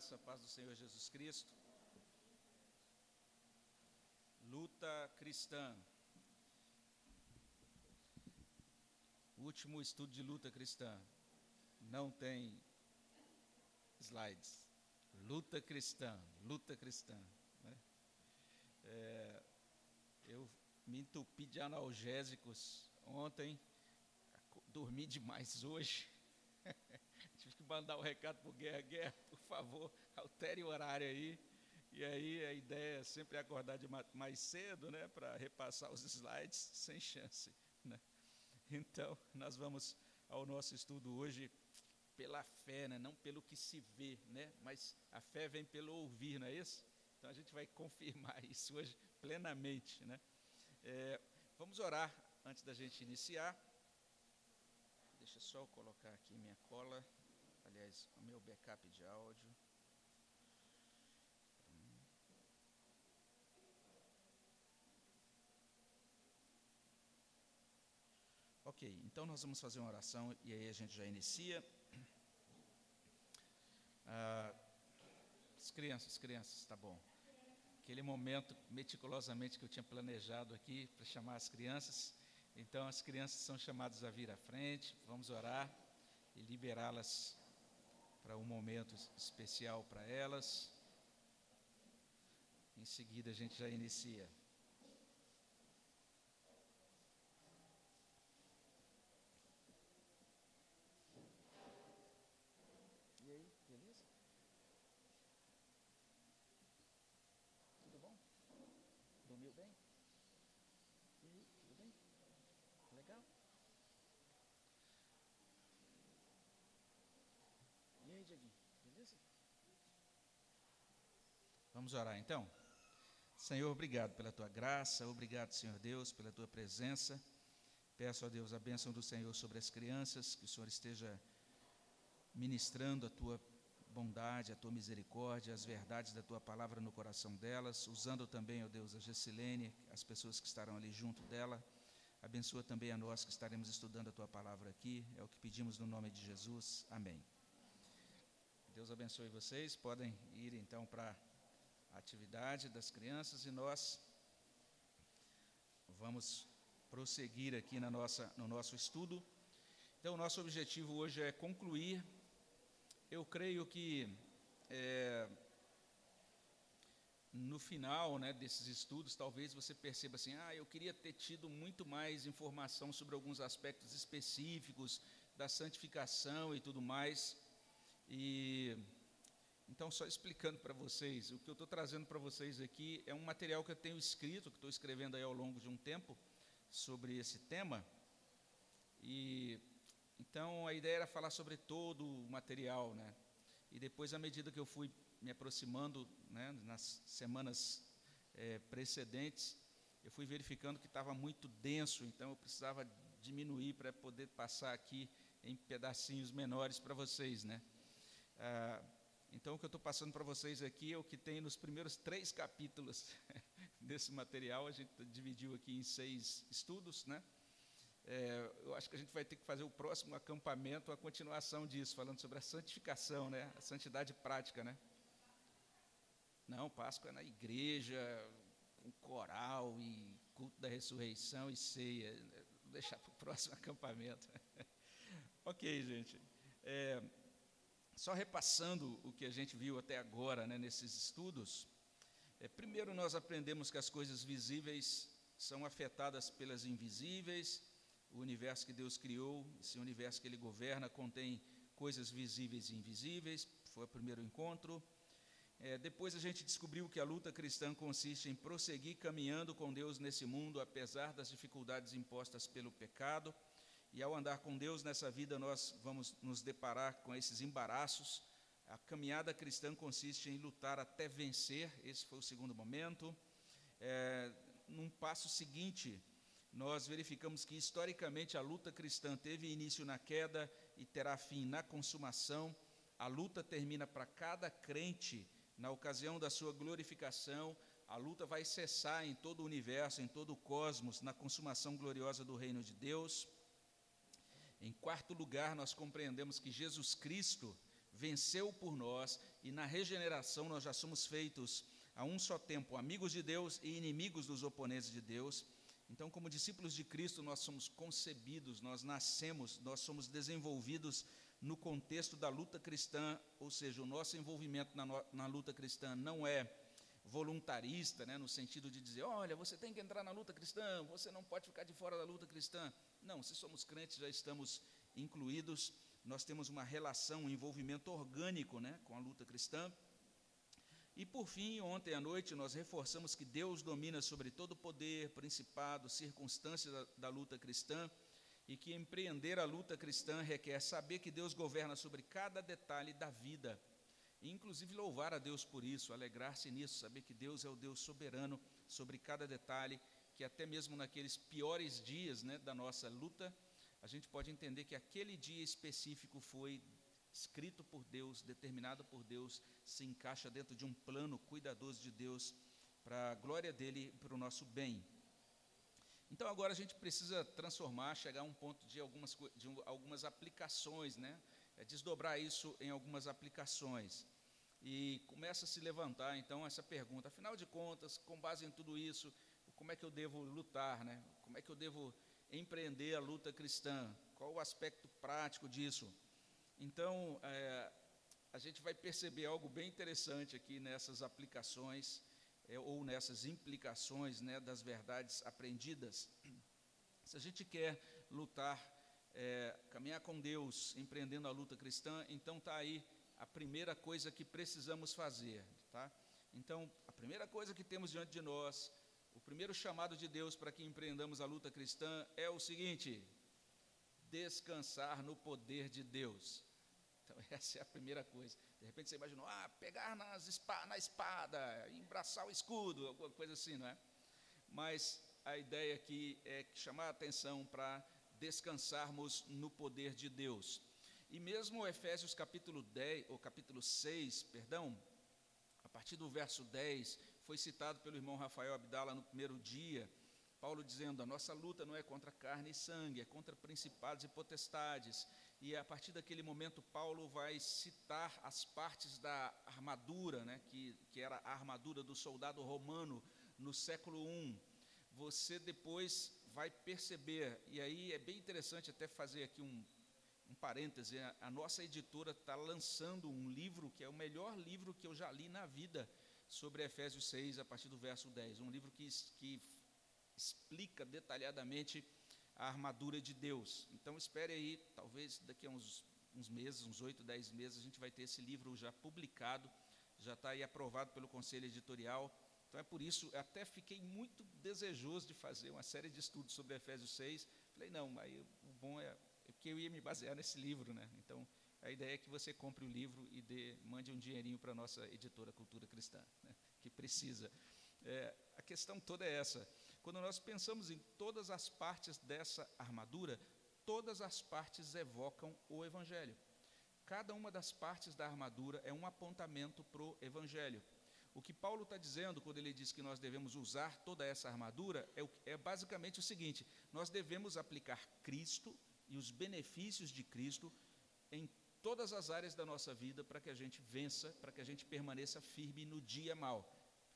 graça, a paz do Senhor Jesus Cristo. Luta cristã. Último estudo de luta cristã. Não tem slides. Luta cristã, luta cristã. Né? É, eu me entupi de analgésicos ontem, dormi demais hoje. Mandar o um recado para o Guerra, Guerra, por favor, altere o horário aí. E aí a ideia é sempre acordar de mais cedo, né, para repassar os slides, sem chance. Né? Então, nós vamos ao nosso estudo hoje pela fé, né, não pelo que se vê, né, mas a fé vem pelo ouvir, não é isso? Então a gente vai confirmar isso hoje plenamente. Né? É, vamos orar antes da gente iniciar. Deixa só eu colocar aqui minha cola, aliás, o meu backup de áudio. Ok, então nós vamos fazer uma oração e aí a gente já inicia. Ah, as crianças, crianças, tá bom. Aquele momento meticulosamente que eu tinha planejado aqui para chamar as crianças. Então as crianças são chamadas a vir à frente, vamos orar e liberá-las para um momento especial para elas. Em seguida a gente já inicia. E aí, beleza? Tudo bom? Dormiu bem? E aí, tudo bem? Legal? E aí, Dieguinho, beleza? Vamos orar então? Senhor, obrigado pela tua graça, obrigado, Senhor Deus, pela tua presença. Peço a Deus a bênção do Senhor sobre as crianças, que o Senhor esteja ministrando a tua bondade, a tua misericórdia, as verdades da tua palavra no coração delas, usando também, ó Deus, a Gessilene, as pessoas que estarão ali junto dela. Abençoa também a nós que estaremos estudando a tua palavra aqui. É o que pedimos no nome de Jesus. Amém. Deus abençoe vocês. Podem ir então para a atividade das crianças e nós vamos prosseguir aqui na nossa, no nosso estudo. Então, nosso objetivo hoje é concluir. Eu creio que é, no final né, desses estudos, talvez você perceba assim: ah, eu queria ter tido muito mais informação sobre alguns aspectos específicos da santificação e tudo mais. E então, só explicando para vocês, o que eu estou trazendo para vocês aqui é um material que eu tenho escrito, que estou escrevendo aí ao longo de um tempo sobre esse tema. E então a ideia era falar sobre todo o material, né? E depois, à medida que eu fui me aproximando, né, nas semanas é, precedentes, eu fui verificando que estava muito denso, então eu precisava diminuir para poder passar aqui em pedacinhos menores para vocês, né? Ah, então, o que eu estou passando para vocês aqui é o que tem nos primeiros três capítulos desse material. A gente dividiu aqui em seis estudos, né? É, eu acho que a gente vai ter que fazer o próximo acampamento, a continuação disso, falando sobre a santificação, né? A santidade prática, né? Não, Páscoa é na igreja, com coral e culto da ressurreição e ceia. Vou deixar para o próximo acampamento. ok, gente. É, só repassando o que a gente viu até agora né, nesses estudos, é, primeiro nós aprendemos que as coisas visíveis são afetadas pelas invisíveis, o universo que Deus criou, esse universo que Ele governa, contém coisas visíveis e invisíveis, foi o primeiro encontro. É, depois a gente descobriu que a luta cristã consiste em prosseguir caminhando com Deus nesse mundo, apesar das dificuldades impostas pelo pecado. E ao andar com Deus nessa vida, nós vamos nos deparar com esses embaraços. A caminhada cristã consiste em lutar até vencer, esse foi o segundo momento. É, num passo seguinte, nós verificamos que historicamente a luta cristã teve início na queda e terá fim na consumação. A luta termina para cada crente na ocasião da sua glorificação. A luta vai cessar em todo o universo, em todo o cosmos, na consumação gloriosa do reino de Deus. Em quarto lugar, nós compreendemos que Jesus Cristo venceu por nós e na regeneração nós já somos feitos a um só tempo amigos de Deus e inimigos dos oponentes de Deus. Então, como discípulos de Cristo, nós somos concebidos, nós nascemos, nós somos desenvolvidos no contexto da luta cristã, ou seja, o nosso envolvimento na, na luta cristã não é voluntarista, né, no sentido de dizer, olha, você tem que entrar na luta cristã, você não pode ficar de fora da luta cristã. Não, se somos crentes, já estamos incluídos, nós temos uma relação, um envolvimento orgânico né, com a luta cristã. E por fim, ontem à noite, nós reforçamos que Deus domina sobre todo poder, principado, circunstâncias da, da luta cristã e que empreender a luta cristã requer saber que Deus governa sobre cada detalhe da vida, e inclusive louvar a Deus por isso, alegrar-se nisso, saber que Deus é o Deus soberano sobre cada detalhe, que até mesmo naqueles piores dias né, da nossa luta, a gente pode entender que aquele dia específico foi escrito por Deus, determinado por Deus, se encaixa dentro de um plano cuidadoso de Deus para a glória dele, para o nosso bem. Então agora a gente precisa transformar, chegar a um ponto de algumas, de algumas aplicações, né? É desdobrar isso em algumas aplicações. E começa a se levantar então essa pergunta, afinal de contas, com base em tudo isso, como é que eu devo lutar, né? Como é que eu devo empreender a luta cristã? Qual o aspecto prático disso? Então, é, a gente vai perceber algo bem interessante aqui nessas aplicações é, ou nessas implicações né, das verdades aprendidas. Se a gente quer lutar, é, caminhar com Deus, empreendendo a luta cristã, então está aí a primeira coisa que precisamos fazer. Tá? Então, a primeira coisa que temos diante de nós, o primeiro chamado de Deus para que empreendamos a luta cristã é o seguinte: descansar no poder de Deus. Então, essa é a primeira coisa. De repente você imaginou, ah, pegar na espada, embraçar o escudo, alguma coisa assim, não é? Mas a ideia aqui é chamar a atenção para descansarmos no poder de Deus. E mesmo Efésios capítulo 10, ou capítulo 6, perdão, a partir do verso 10, foi citado pelo irmão Rafael Abdala no primeiro dia, Paulo dizendo: a nossa luta não é contra carne e sangue, é contra principados e potestades, e a partir daquele momento Paulo vai citar as partes da armadura, né, que, que era a armadura do soldado romano no século I. Você depois vai perceber, e aí é bem interessante até fazer aqui um, um parêntese, a, a nossa editora está lançando um livro que é o melhor livro que eu já li na vida sobre Efésios 6, a partir do verso 10. Um livro que, que explica detalhadamente a armadura de Deus. Então espere aí, talvez daqui a uns, uns meses, uns oito, dez meses, a gente vai ter esse livro já publicado, já está aí aprovado pelo conselho editorial. Então é por isso, até fiquei muito desejoso de fazer uma série de estudos sobre Efésios 6. Falei, não, aí o bom é, é porque eu ia me basear nesse livro, né? Então a ideia é que você compre o livro e dê, mande um dinheirinho para a nossa editora Cultura Cristã, né? que precisa. É, a questão toda é essa. Quando nós pensamos em todas as partes dessa armadura, todas as partes evocam o Evangelho. Cada uma das partes da armadura é um apontamento para o Evangelho. O que Paulo está dizendo quando ele diz que nós devemos usar toda essa armadura é, é basicamente o seguinte: nós devemos aplicar Cristo e os benefícios de Cristo em todas as áreas da nossa vida para que a gente vença, para que a gente permaneça firme no dia mal.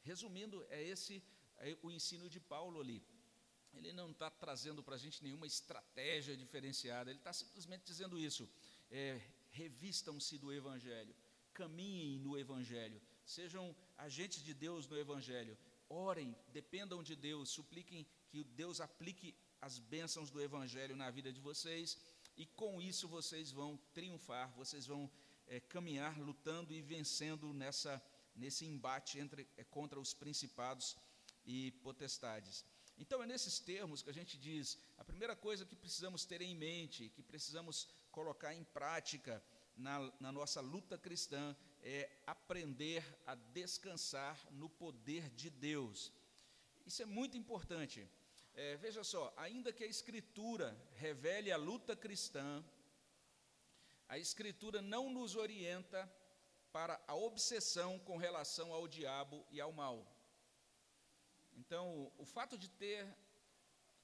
Resumindo, é esse o ensino de Paulo ali. Ele não está trazendo para a gente nenhuma estratégia diferenciada, ele está simplesmente dizendo isso. É, Revistam-se do Evangelho, caminhem no Evangelho, sejam agentes de Deus no Evangelho, orem, dependam de Deus, supliquem que Deus aplique as bênçãos do Evangelho na vida de vocês, e com isso vocês vão triunfar, vocês vão é, caminhar lutando e vencendo nessa, nesse embate entre, é, contra os principados e potestades. Então, é nesses termos que a gente diz: a primeira coisa que precisamos ter em mente, que precisamos colocar em prática na, na nossa luta cristã, é aprender a descansar no poder de Deus. Isso é muito importante. É, veja só, ainda que a Escritura revele a luta cristã, a Escritura não nos orienta para a obsessão com relação ao diabo e ao mal. Então, o fato de ter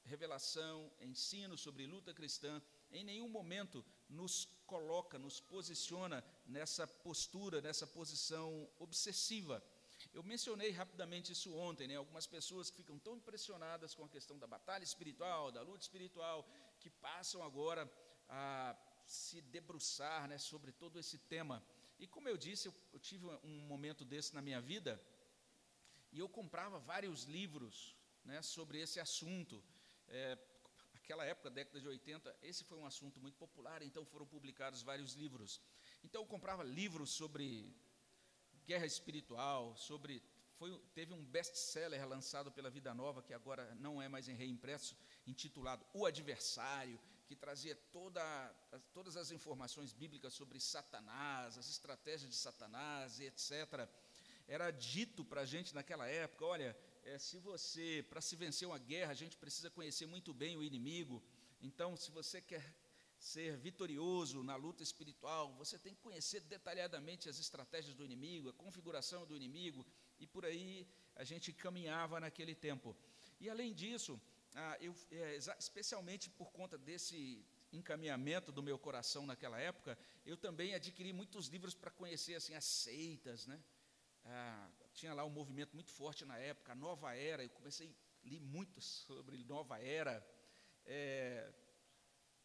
revelação, ensino sobre luta cristã, em nenhum momento nos coloca, nos posiciona nessa postura, nessa posição obsessiva. Eu mencionei rapidamente isso ontem, né? Algumas pessoas que ficam tão impressionadas com a questão da batalha espiritual, da luta espiritual, que passam agora a se debruçar né, sobre todo esse tema. E como eu disse, eu, eu tive um momento desse na minha vida, e eu comprava vários livros né, sobre esse assunto. É, aquela época, década de 80, esse foi um assunto muito popular, então foram publicados vários livros. Então eu comprava livros sobre guerra espiritual, sobre foi, teve um best-seller lançado pela Vida Nova, que agora não é mais em reimpresso, intitulado O Adversário, que trazia toda, todas as informações bíblicas sobre Satanás, as estratégias de Satanás e etc. Era dito para a gente naquela época: olha, é, se você, para se vencer uma guerra, a gente precisa conhecer muito bem o inimigo. Então, se você quer ser vitorioso na luta espiritual, você tem que conhecer detalhadamente as estratégias do inimigo, a configuração do inimigo, e por aí a gente caminhava naquele tempo. E além disso, ah, eu, é, especialmente por conta desse encaminhamento do meu coração naquela época, eu também adquiri muitos livros para conhecer assim as seitas, né? Ah, tinha lá um movimento muito forte na época, a Nova Era. Eu comecei li muito sobre Nova Era. É,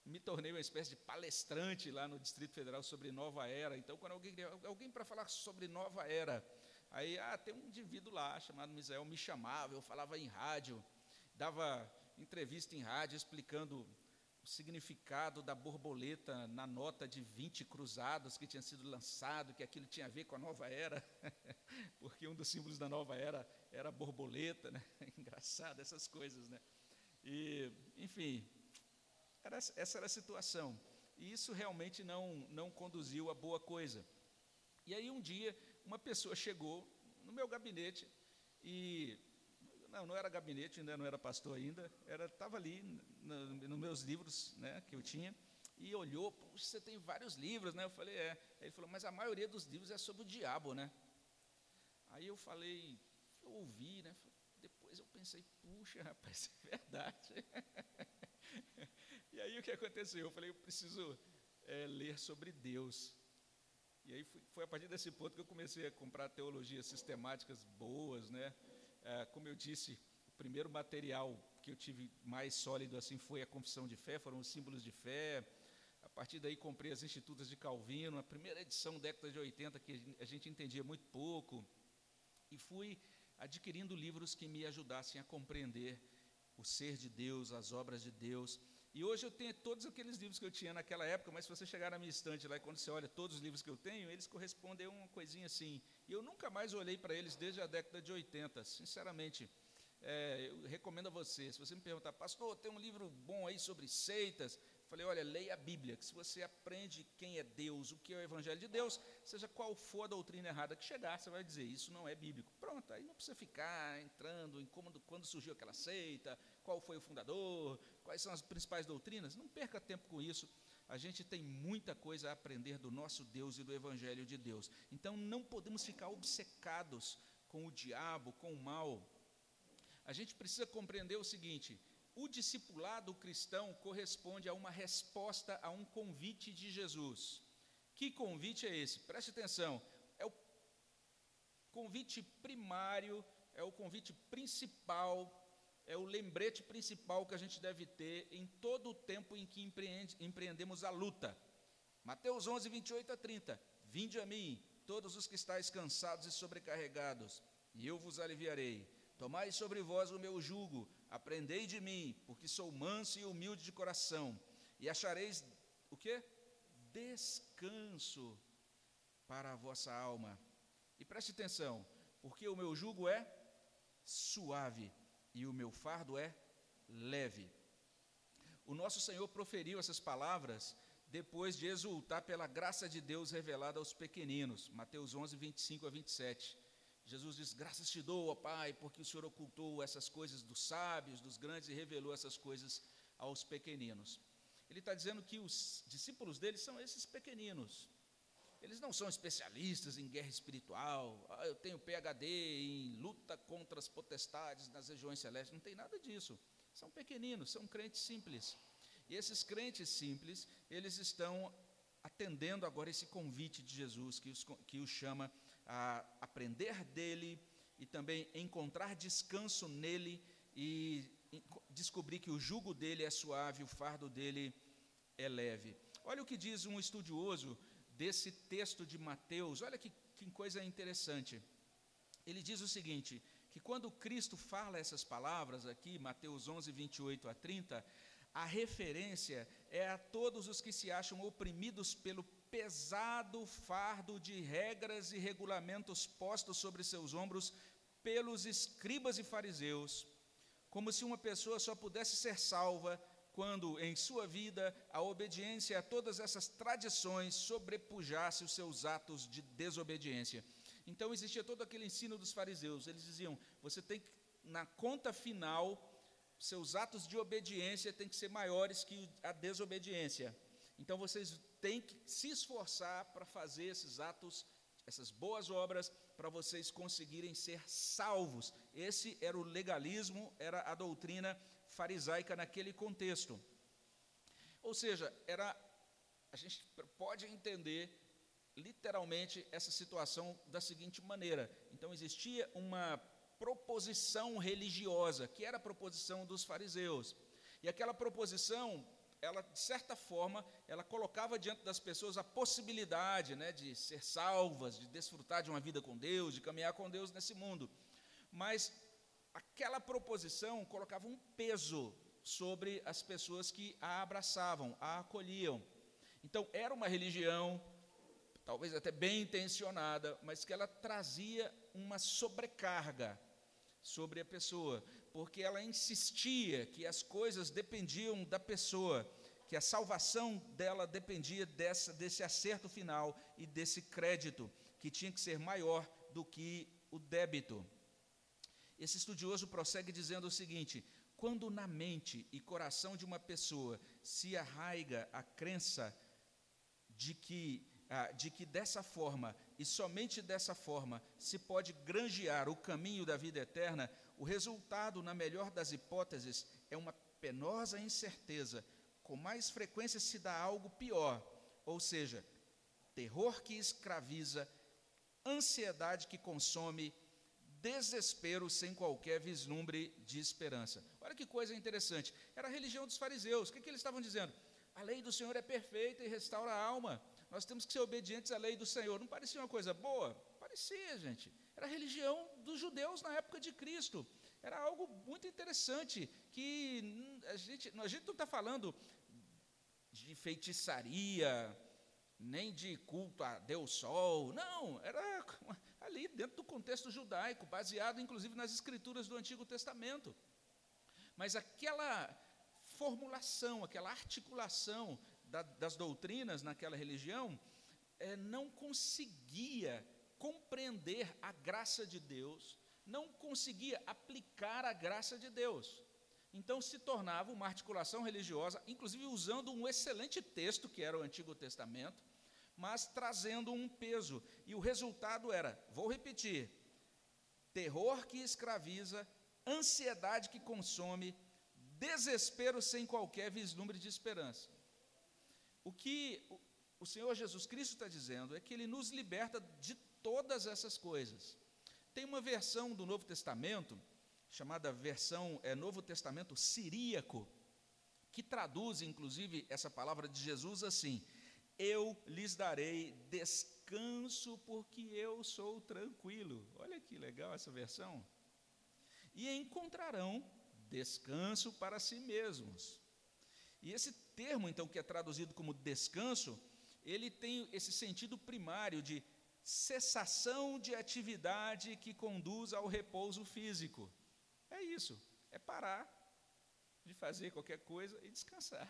me tornei uma espécie de palestrante lá no Distrito Federal sobre Nova Era. Então, quando alguém alguém para falar sobre Nova Era, aí ah, tem um indivíduo lá chamado Misael me chamava, eu falava em rádio dava entrevista em rádio explicando o significado da borboleta na nota de 20 cruzados que tinha sido lançado, que aquilo tinha a ver com a nova era, porque um dos símbolos da nova era era a borboleta, né? Engraçado essas coisas, né? E, enfim, era, essa era a situação. E isso realmente não, não conduziu a boa coisa. E aí um dia, uma pessoa chegou no meu gabinete e não, não era gabinete, ainda não era pastor ainda, era estava ali nos no meus livros, né, que eu tinha, e olhou, puxa, você tem vários livros, né? Eu falei, é. Aí ele falou, mas a maioria dos livros é sobre o diabo, né? Aí eu falei, eu ouvi, né? Depois eu pensei, puxa, rapaz, é verdade. e aí o que aconteceu? Eu falei, eu preciso é, ler sobre Deus. E aí foi, a partir desse ponto que eu comecei a comprar teologias sistemáticas boas, né? É, como eu disse, o primeiro material que eu tive mais sólido assim foi a confissão de fé, foram os símbolos de fé. A partir daí comprei as Institutas de Calvino, a primeira edição década de 80 que a gente entendia muito pouco. E fui adquirindo livros que me ajudassem a compreender o ser de Deus, as obras de Deus. E hoje eu tenho todos aqueles livros que eu tinha naquela época, mas se você chegar na minha estante lá e quando você olha todos os livros que eu tenho, eles correspondem a uma coisinha assim. E eu nunca mais olhei para eles desde a década de 80, sinceramente. É, eu recomendo a você, se você me perguntar, pastor, tem um livro bom aí sobre seitas? Falei, olha, leia a Bíblia, que se você aprende quem é Deus, o que é o Evangelho de Deus, seja qual for a doutrina errada que chegar, você vai dizer, isso não é bíblico. Pronto, aí não precisa ficar entrando em como, quando surgiu aquela seita, qual foi o fundador, quais são as principais doutrinas. Não perca tempo com isso a gente tem muita coisa a aprender do nosso Deus e do Evangelho de Deus. Então não podemos ficar obcecados com o diabo, com o mal. A gente precisa compreender o seguinte: o discipulado cristão corresponde a uma resposta a um convite de Jesus. Que convite é esse? Preste atenção. É o convite primário, é o convite principal é o lembrete principal que a gente deve ter em todo o tempo em que empreende, empreendemos a luta. Mateus 11, 28 a 30. Vinde a mim, todos os que estáis cansados e sobrecarregados, e eu vos aliviarei. Tomai sobre vós o meu jugo, aprendei de mim, porque sou manso e humilde de coração, e achareis o quê? Descanso para a vossa alma. E preste atenção, porque o meu jugo é suave e o meu fardo é leve. O nosso Senhor proferiu essas palavras depois de exultar pela graça de Deus revelada aos pequeninos. Mateus 11, 25 a 27. Jesus diz: Graças te dou, ó Pai, porque o Senhor ocultou essas coisas dos sábios, dos grandes, e revelou essas coisas aos pequeninos. Ele está dizendo que os discípulos dele são esses pequeninos, eles não são especialistas em guerra espiritual. Ah, eu tenho PhD em luta contra as potestades nas regiões celestes. Não tem nada disso. São pequeninos, são crentes simples. E esses crentes simples, eles estão atendendo agora esse convite de Jesus, que os, que os chama a aprender dele e também encontrar descanso nele e descobrir que o jugo dele é suave, o fardo dele é leve. Olha o que diz um estudioso desse texto de Mateus, olha que, que coisa interessante. Ele diz o seguinte: que quando Cristo fala essas palavras aqui, Mateus 11, 28 a 30, a referência é a todos os que se acham oprimidos pelo pesado fardo de regras e regulamentos postos sobre seus ombros pelos escribas e fariseus, como se uma pessoa só pudesse ser salva quando em sua vida a obediência a todas essas tradições sobrepujasse os seus atos de desobediência. Então existia todo aquele ensino dos fariseus. Eles diziam: você tem que, na conta final, seus atos de obediência têm que ser maiores que a desobediência. Então vocês têm que se esforçar para fazer esses atos, essas boas obras, para vocês conseguirem ser salvos. Esse era o legalismo, era a doutrina farisaica naquele contexto. Ou seja, era a gente pode entender literalmente essa situação da seguinte maneira. Então existia uma proposição religiosa, que era a proposição dos fariseus. E aquela proposição, ela de certa forma, ela colocava diante das pessoas a possibilidade, né, de ser salvas, de desfrutar de uma vida com Deus, de caminhar com Deus nesse mundo. Mas aquela proposição colocava um peso sobre as pessoas que a abraçavam, a acolhiam. Então, era uma religião, talvez até bem intencionada, mas que ela trazia uma sobrecarga sobre a pessoa, porque ela insistia que as coisas dependiam da pessoa, que a salvação dela dependia dessa, desse acerto final e desse crédito, que tinha que ser maior do que o débito. Esse estudioso prossegue dizendo o seguinte: quando na mente e coração de uma pessoa se arraiga a crença de que, ah, de que dessa forma e somente dessa forma se pode granjear o caminho da vida eterna, o resultado, na melhor das hipóteses, é uma penosa incerteza. Com mais frequência se dá algo pior, ou seja, terror que escraviza, ansiedade que consome, desespero sem qualquer vislumbre de esperança. Olha que coisa interessante. Era a religião dos fariseus. O que, que eles estavam dizendo? A lei do Senhor é perfeita e restaura a alma. Nós temos que ser obedientes à lei do Senhor. Não parecia uma coisa boa? Parecia, gente. Era religião dos judeus na época de Cristo. Era algo muito interessante que a gente, a gente não está falando de feitiçaria, nem de culto a Deus Sol. Não, era ali dentro do contexto judaico, baseado inclusive nas escrituras do Antigo Testamento. Mas aquela formulação, aquela articulação da, das doutrinas naquela religião, é, não conseguia compreender a graça de Deus, não conseguia aplicar a graça de Deus. Então se tornava uma articulação religiosa, inclusive usando um excelente texto, que era o Antigo Testamento, mas trazendo um peso. E o resultado era, vou repetir: terror que escraviza, ansiedade que consome, desespero sem qualquer vislumbre de esperança. O que o Senhor Jesus Cristo está dizendo é que Ele nos liberta de todas essas coisas. Tem uma versão do Novo Testamento, chamada versão é, Novo Testamento siríaco, que traduz, inclusive, essa palavra de Jesus assim: Eu lhes darei descanso, porque eu sou tranquilo. Olha que legal essa versão. E encontrarão descanso para si mesmos. E esse termo, então, que é traduzido como descanso, ele tem esse sentido primário de cessação de atividade que conduz ao repouso físico. É isso, é parar de fazer qualquer coisa e descansar.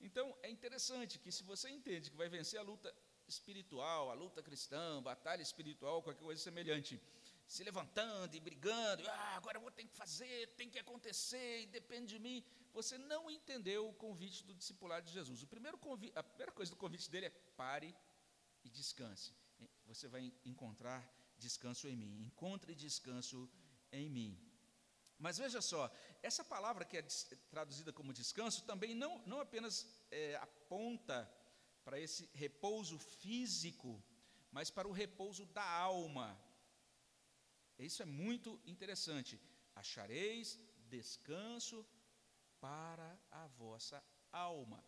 Então, é interessante que se você entende que vai vencer a luta espiritual, a luta cristã, batalha espiritual, qualquer coisa semelhante, se levantando e brigando, ah, agora eu vou ter que fazer, tem que acontecer, depende de mim você não entendeu o convite do discipulado de Jesus. O primeiro convite, a primeira coisa do convite dele é pare e descanse. Você vai encontrar descanso em mim. Encontre descanso em mim. Mas veja só, essa palavra que é traduzida como descanso também não, não apenas é, aponta para esse repouso físico, mas para o repouso da alma. Isso é muito interessante. Achareis descanso para a vossa alma.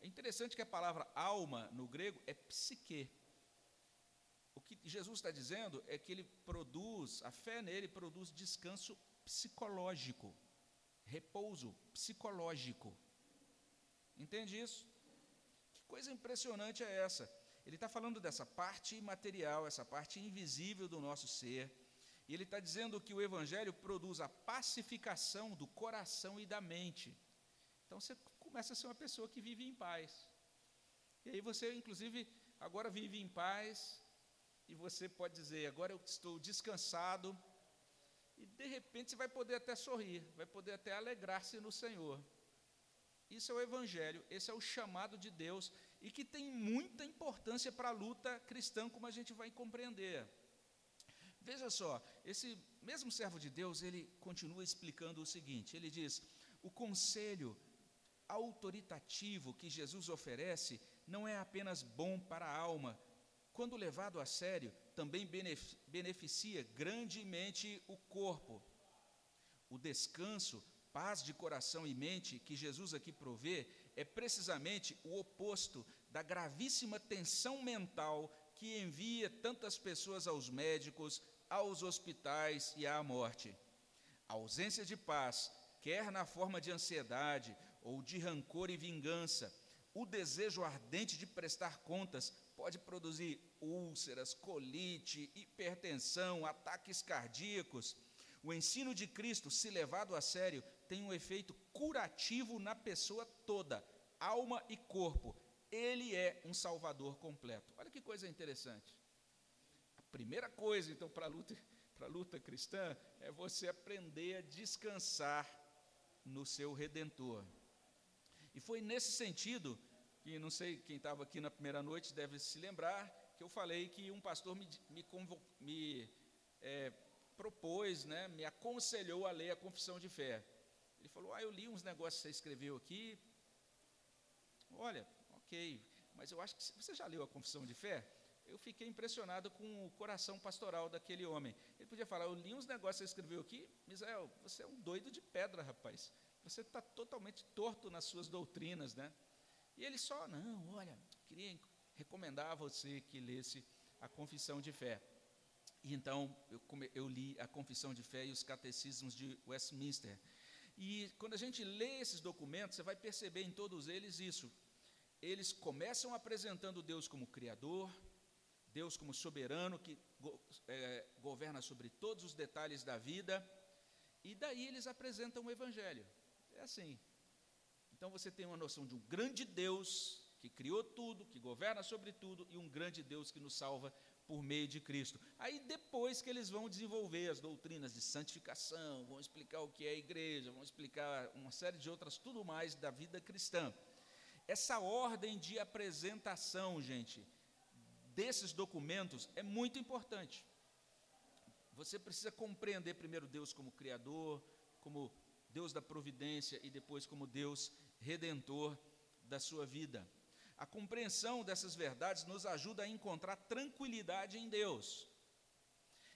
É interessante que a palavra alma no grego é psique. O que Jesus está dizendo é que ele produz, a fé nele produz descanso psicológico, repouso psicológico. Entende isso? Que coisa impressionante é essa? Ele está falando dessa parte imaterial, essa parte invisível do nosso ser, e ele está dizendo que o Evangelho produz a pacificação do coração e da mente. Então você começa a ser uma pessoa que vive em paz. E aí você, inclusive, agora vive em paz, e você pode dizer: agora eu estou descansado, e de repente você vai poder até sorrir, vai poder até alegrar-se no Senhor. Isso é o Evangelho, esse é o chamado de Deus e que tem muita importância para a luta cristã, como a gente vai compreender. Veja só, esse mesmo servo de Deus, ele continua explicando o seguinte: ele diz, o conselho autoritativo que Jesus oferece não é apenas bom para a alma, quando levado a sério, também beneficia grandemente o corpo. O descanso, paz de coração e mente que Jesus aqui provê é precisamente o oposto da gravíssima tensão mental que envia tantas pessoas aos médicos, aos hospitais e à morte. A ausência de paz, quer na forma de ansiedade ou de rancor e vingança, o desejo ardente de prestar contas pode produzir úlceras, colite, hipertensão, ataques cardíacos. O ensino de Cristo, se levado a sério, tem um efeito curativo na pessoa toda, alma e corpo. Ele é um salvador completo. Olha que coisa interessante. A primeira coisa, então, para a luta, luta cristã é você aprender a descansar no seu redentor. E foi nesse sentido que não sei quem estava aqui na primeira noite deve se lembrar que eu falei que um pastor me, me, me é, propôs, né, me aconselhou a ler a confissão de fé. Ele falou: Ah, eu li uns negócios que você escreveu aqui. Olha, ok, mas eu acho que você já leu a confissão de fé? Eu fiquei impressionado com o coração pastoral daquele homem. Ele podia falar: Eu li uns negócios que você escreveu aqui. Misael, você é um doido de pedra, rapaz. Você está totalmente torto nas suas doutrinas, né? E ele só, não, olha, queria recomendar a você que lesse a confissão de fé. E então eu, eu li a confissão de fé e os catecismos de Westminster. E quando a gente lê esses documentos, você vai perceber em todos eles isso. Eles começam apresentando Deus como Criador, Deus como soberano que go, é, governa sobre todos os detalhes da vida, e daí eles apresentam o Evangelho. É assim. Então você tem uma noção de um grande Deus que criou tudo, que governa sobre tudo, e um grande Deus que nos salva por meio de Cristo. Aí depois que eles vão desenvolver as doutrinas de santificação, vão explicar o que é a igreja, vão explicar uma série de outras, tudo mais da vida cristã. Essa ordem de apresentação, gente, desses documentos é muito importante. Você precisa compreender primeiro Deus como Criador, como Deus da providência e depois como Deus redentor da sua vida. A compreensão dessas verdades nos ajuda a encontrar tranquilidade em Deus.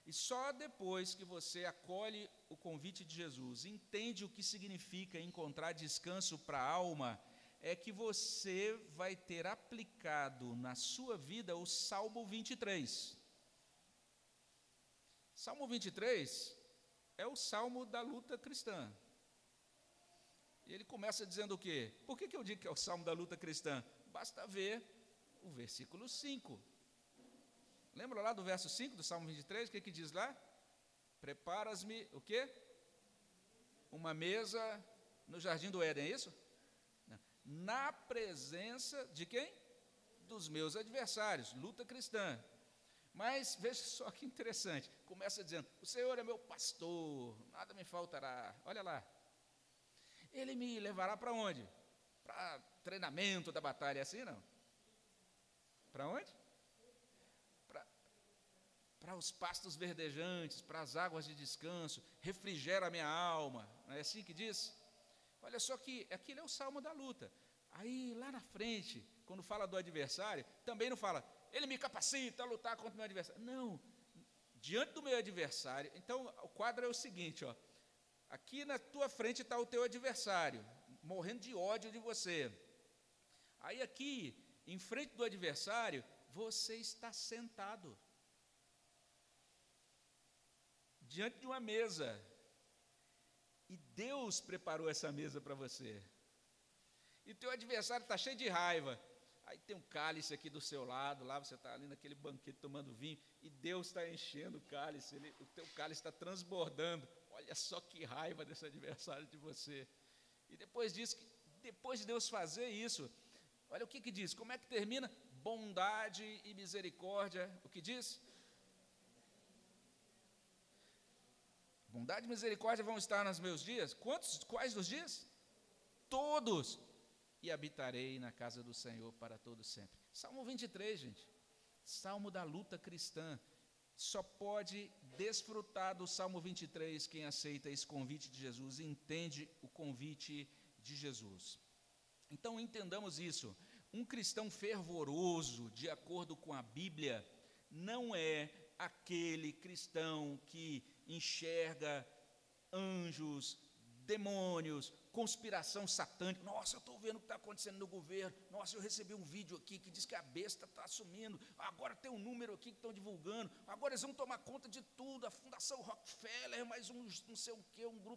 E só depois que você acolhe o convite de Jesus, entende o que significa encontrar descanso para a alma, é que você vai ter aplicado na sua vida o Salmo 23. Salmo 23 é o salmo da luta cristã. E ele começa dizendo o quê? Por que, que eu digo que é o salmo da luta cristã? Basta ver o versículo 5. Lembra lá do verso 5 do Salmo 23? O que, que diz lá? Preparas-me, o quê? Uma mesa no jardim do Éden, é isso? Na presença de quem? Dos meus adversários, luta cristã. Mas veja só que interessante. Começa dizendo: O Senhor é meu pastor, nada me faltará. Olha lá, ele me levará para onde? Para treinamento da batalha, é assim não? Para onde? Para os pastos verdejantes, para as águas de descanso, refrigera a minha alma, não é assim que diz? Olha só que aquilo é o salmo da luta. Aí lá na frente, quando fala do adversário, também não fala, ele me capacita a lutar contra o meu adversário. Não, diante do meu adversário. Então, o quadro é o seguinte, ó. Aqui na tua frente está o teu adversário, morrendo de ódio de você. Aí aqui, em frente do adversário, você está sentado. Diante de uma mesa. E Deus preparou essa mesa para você. E teu adversário está cheio de raiva. Aí tem um cálice aqui do seu lado, lá você está ali naquele banquete tomando vinho, e Deus está enchendo o cálice, ele, o teu cálice está transbordando. Olha só que raiva desse adversário de você. E depois disso, depois de Deus fazer isso, olha o que, que diz, como é que termina? Bondade e misericórdia, o que diz? Bondade e misericórdia vão estar nos meus dias. Quantos? Quais dos dias? Todos e habitarei na casa do Senhor para todo sempre. Salmo 23, gente. Salmo da luta cristã. Só pode desfrutar do Salmo 23 quem aceita esse convite de Jesus, entende o convite de Jesus. Então entendamos isso. Um cristão fervoroso, de acordo com a Bíblia, não é aquele cristão que enxerga anjos, demônios, conspiração satânica. Nossa, eu estou vendo o que está acontecendo no governo. Nossa, eu recebi um vídeo aqui que diz que a besta está assumindo. Agora tem um número aqui que estão divulgando. Agora eles vão tomar conta de tudo. A Fundação Rockefeller, mais um não sei o quê, um grupo